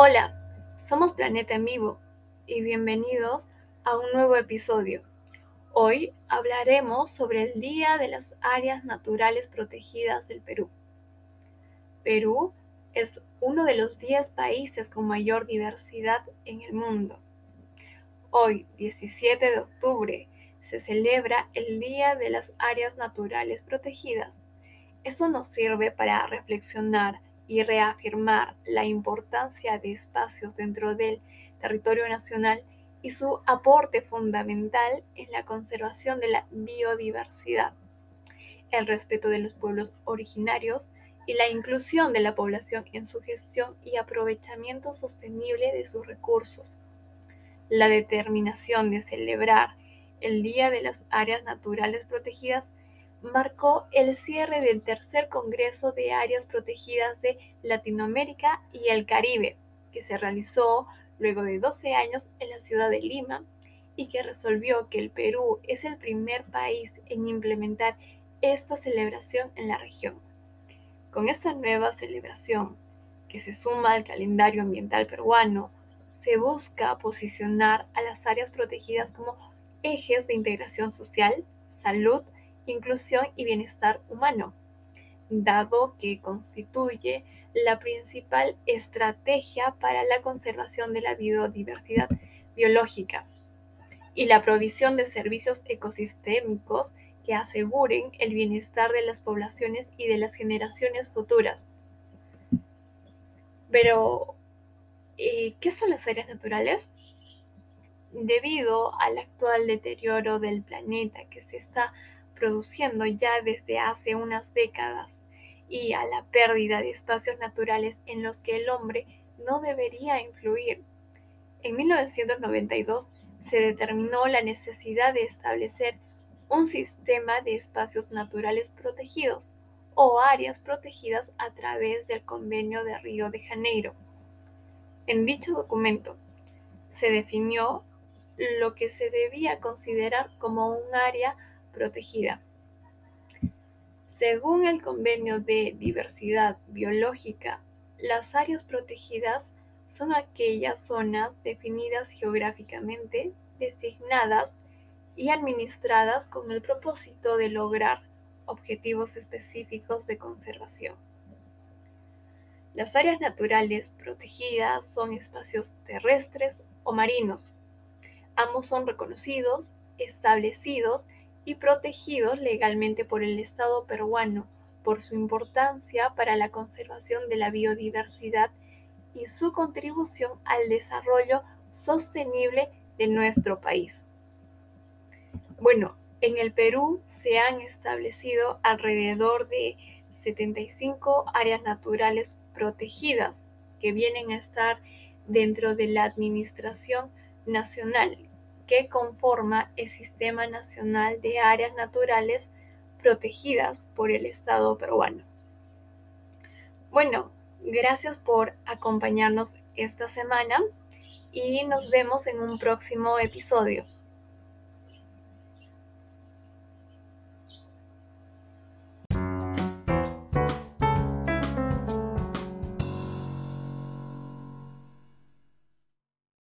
Hola, somos Planeta en Vivo y bienvenidos a un nuevo episodio. Hoy hablaremos sobre el Día de las Áreas Naturales Protegidas del Perú. Perú es uno de los 10 países con mayor diversidad en el mundo. Hoy, 17 de octubre, se celebra el Día de las Áreas Naturales Protegidas. Eso nos sirve para reflexionar y reafirmar la importancia de espacios dentro del territorio nacional y su aporte fundamental en la conservación de la biodiversidad, el respeto de los pueblos originarios y la inclusión de la población en su gestión y aprovechamiento sostenible de sus recursos. La determinación de celebrar el Día de las Áreas Naturales Protegidas marcó el cierre del tercer Congreso de Áreas Protegidas de Latinoamérica y el Caribe, que se realizó luego de 12 años en la ciudad de Lima y que resolvió que el Perú es el primer país en implementar esta celebración en la región. Con esta nueva celebración, que se suma al calendario ambiental peruano, se busca posicionar a las áreas protegidas como ejes de integración social, salud, inclusión y bienestar humano, dado que constituye la principal estrategia para la conservación de la biodiversidad biológica y la provisión de servicios ecosistémicos que aseguren el bienestar de las poblaciones y de las generaciones futuras. Pero, eh, ¿qué son las áreas naturales? Debido al actual deterioro del planeta que se está produciendo ya desde hace unas décadas y a la pérdida de espacios naturales en los que el hombre no debería influir. En 1992 se determinó la necesidad de establecer un sistema de espacios naturales protegidos o áreas protegidas a través del Convenio de Río de Janeiro. En dicho documento se definió lo que se debía considerar como un área protegida. Según el Convenio de Diversidad Biológica, las áreas protegidas son aquellas zonas definidas geográficamente, designadas y administradas con el propósito de lograr objetivos específicos de conservación. Las áreas naturales protegidas son espacios terrestres o marinos. Ambos son reconocidos, establecidos y protegidos legalmente por el Estado peruano por su importancia para la conservación de la biodiversidad y su contribución al desarrollo sostenible de nuestro país. Bueno, en el Perú se han establecido alrededor de 75 áreas naturales protegidas que vienen a estar dentro de la Administración Nacional que conforma el Sistema Nacional de Áreas Naturales protegidas por el Estado peruano. Bueno, gracias por acompañarnos esta semana y nos vemos en un próximo episodio.